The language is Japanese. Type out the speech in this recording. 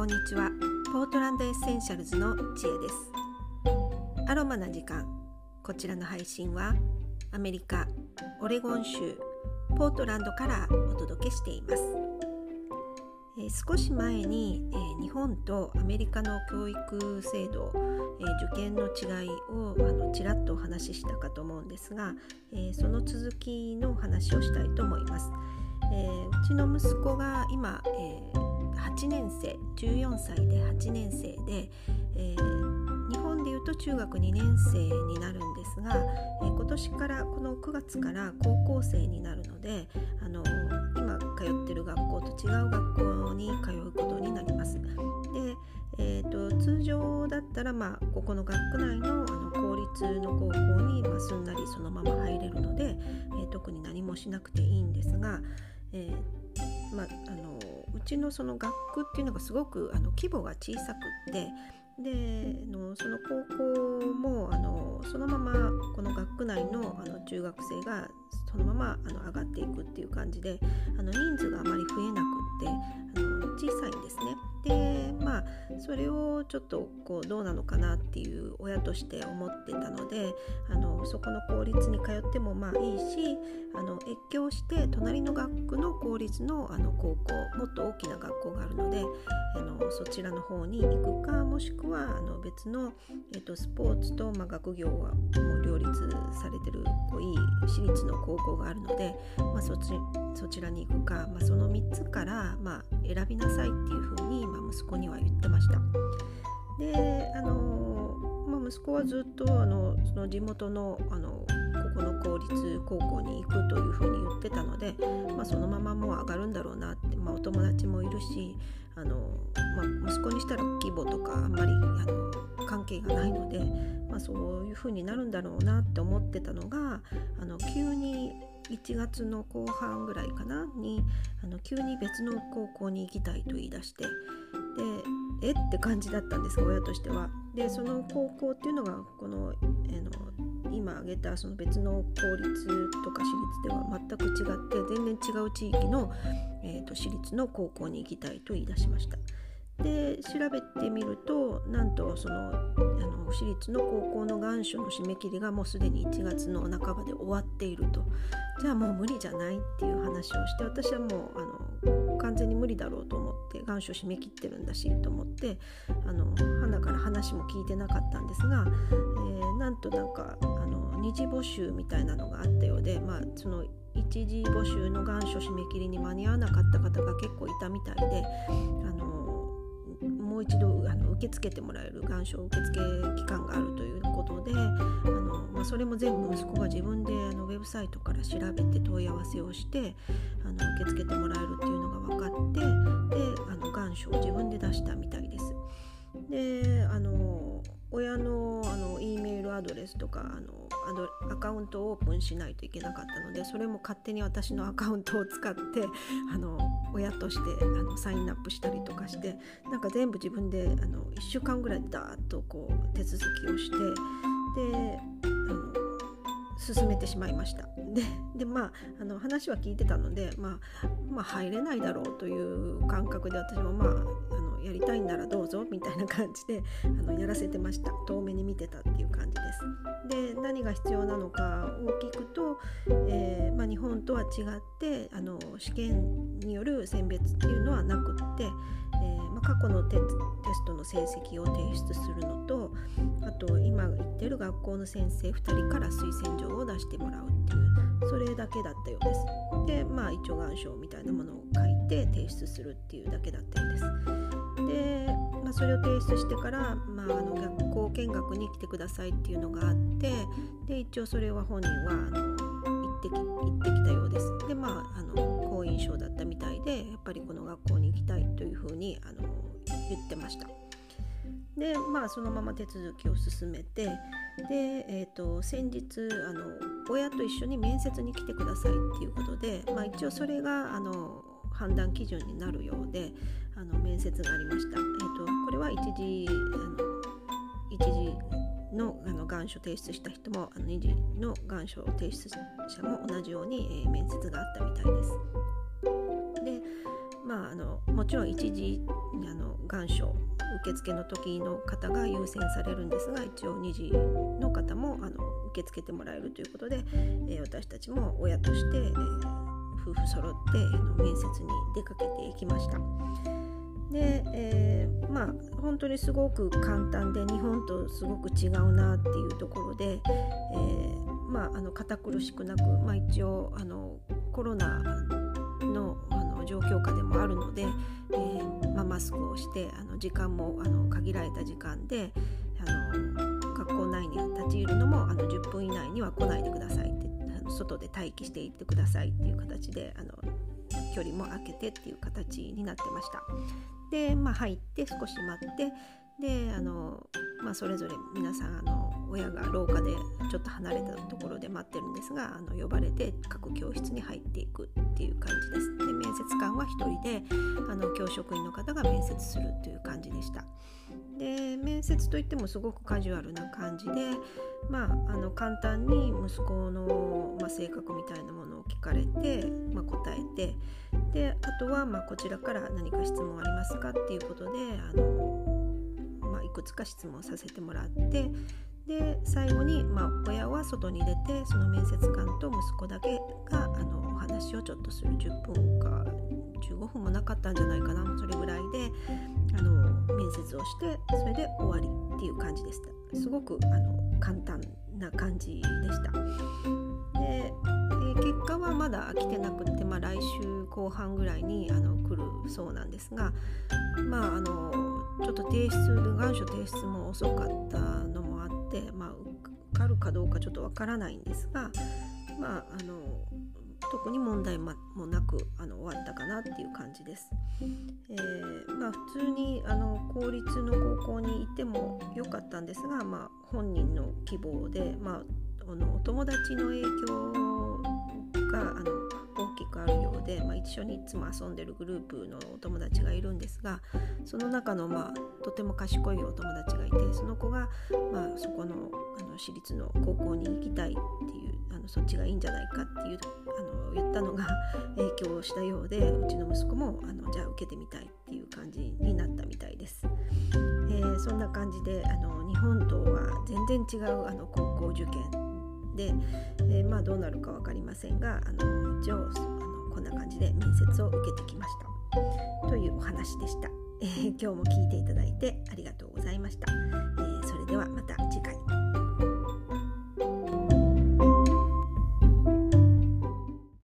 こんにちは。ポートランドエッセンシャルズの知恵です。アロマな時間。こちらの配信はアメリカオレゴン州ポートランドからお届けしています、えー、少し前に、えー、日本とアメリカの教育制度、えー、受験の違いをあのちらっとお話ししたかと思うんですが、えその続きのお話をしたいと思います、えうちの息子が今、え8年生14歳で8年生で、えー、日本でいうと中学2年生になるんですが、えー、今年からこの9月から高校生になるのであの今通ってる学校と違う学校に通うことになります。でえーと、通常だったら、まあ、ここの学区内のあの公立の高校に、まあ、すんなりそのまま入れるので、えー、特に何もしなくていいんですが、えーまあ、あのうちのその学区っていうのがすごくあの規模が小さくってでのその高校もあのそのままこの学区内のあの中学生がそのままあの上がっていくっていう感じであの人数があまり増えなくってあの小さいんですね。でまあそれをちょっとこうどうなのかなっていう親として思ってたのであのそこの公立に通ってもまあいいしあの越境して隣の学区の公立のあの高校もっと大きな学校があるのであのそちらの方に行くかもしくはあの別の、えっと、スポーツと、まあ、学業はもう両立されてるこういい私立の高校があるので、まあ、そちそちらに行くか、まあ、その3つから、まあ、選びなさいっていうふうに、まあ、息子には言ってました。であの、まあ、息子はずっとあのその地元のあのこの公立高校に行くというふうに言ってたので、まあ、そのままもう上がるんだろうなって、まあ、お友達もいるしあの、まあ、息子にしたら規模とかあんまりあの関係がないので、まあ、そういうふうになるんだろうなって思ってたのがあの急に1月の後半ぐらいかなにあの急に別の高校に行きたいと言い出してでえ？って感じだったんです親としては。でその高校っていうのがこの,、えの今挙げたその別の公立とか私立では全く違って全然違う地域の、えーと私立の高校に行きたいと言い出しました。で調べてみるとなんとそのあの私立の高校の願書の締め切りがもうすでに1月の半ばで終わっていると。じゃあもう無理じゃないっていう話をして私はもうあの完全に無理だろうと思って願書締め切ってるんだしと思ってあの花から話も聞いてなかったんですが、えー、なんとなんかあの二次募集みたいなのがあったようでまあその一次募集の願書締め切りに間に合わなかった方が結構いたみたいであのう一度あの受け付けてもらえる願書受付期間があるということであの、まあ、それも全部息子が自分であのウェブサイトから調べて問い合わせをしてあの受け付けてもらえるっていうのが分かってであの願書を自分で出したみたいです。であの親のあの E メールアドレスとかあのアドアカウントをオープンしないといけなかったのでそれも勝手に私のアカウントを使ってあの親としてあのサインアップしたりとかしてなんか全部自分であの1週間ぐらいでダーッとこう手続きをしてであの進めてしまいました。ででまああの話は聞いてたので、まあ、まあ入れないだろうという感覚で私もまあやりたいんならどうぞみたいな感じで あのやらせてました遠目に見てたっていう感じです。で何が必要なのかを聞くと、えー、まあ、日本とは違ってあの試験による選別っていうのはなくって、えー、まあ、過去のテストの成績を提出するのとあと今行ってる学校の先生2人から推薦状を出してもらうっていうそれだけだったようです。でまあ一応願書みたいなものを書いて提出するっていうだけだったようです。で、まあ、それを提出してから、まあ、あの学校見学に来てくださいっていうのがあってで一応それは本人はあの行ってき行ってきたようです。でまああの好印象だったみたいでやっぱりこの学校に行きたいというふうにあの言ってました。でまあそのまま手続きを進めてで、えーと、先日あの親と一緒に面接に来てくださいっていうことで、まあ、一応それがあの判断基準になるようであの面接がありました。えーと、これは一時あの一時のあの願書提出した人もあの二次の願書提出者も同じように、えー、面接があったみたいです。でまあ、あのもちろん一時あの願書受付の時の方が優先されるんですが一応二次の方もあの受け付けてもらえるということで、えー、私たちも親として、えー夫婦揃ってあの面接に出かけていきました。で、えー、まあ本当にすごく簡単で日本とすごく違うなっていうところで、えー、まああの堅苦しくなく、まあ、一応あのコロナのあの状況下でもあるので、えーまあ、マスクをしてあの時間もあの限られた時間であの学校内に立ち入るのもあの10分以内には来ないでくださいって外で待機していってくださいっていう形であの距離も空けてっていう形になってました。で、まあ、入って少し待ってであの、まあ、それぞれ皆さんあの親が廊下でちょっと離れたところで待ってるんですがあの呼ばれて各教室に入っていくっていう感じです。で面接官は1人であの教職員の方が面接するという感じでした。で面接といってもすごくカジュアルな感じで、まあ、あの簡単に息子の、まあ、性格みたいなものを聞かれて、まあ、答えてであとは、ま、こちらから何か質問ありますかっていうことであの、ま、いくつか質問させてもらってで最後に、まあ、親は外に出てその面接官と息子だけがあのお話をちょっとする。10分か15分もなかったんじゃないかな。それぐらいであの面接をしてそれで終わりっていう感じでした。すごくあの簡単な感じでした。で、え、結果はまだ来てなくて、まあ、来週後半ぐらいにあの来るそうなんですがまああのちょっと提出願書提出も遅かったのもあって、まあ、受かるかどうかちょっとわからないんですがまああの特に問題もなくあの終わったかなっていう感じです。えー、まあ、普通にあの公立の高校に行ってもよかったんですが、まあ、本人の希望で、まあ、あのお友達の影響があの大きくあるようで、まあ、一緒にいつも遊んでるグループのお友達がいるんですがその中の、まあ、とても賢いお友達がいてその子が、まあ、そこのあの私立の高校に行きたいっていうあのそっちがいいんじゃないかっていうあの言ったのが影響したようでうちの息子もあのじゃあ受けてみたいっていう感じになったみたいです。えー、そんな感じであの日本とは全然違うあの高校受験で、えー、まあどうなるか分かりませんがあの一応あのこんな感じで面接を受けてきました。というお話でした、えー、今日も聞いていただいてありがとうございました、えー、それではまた次回。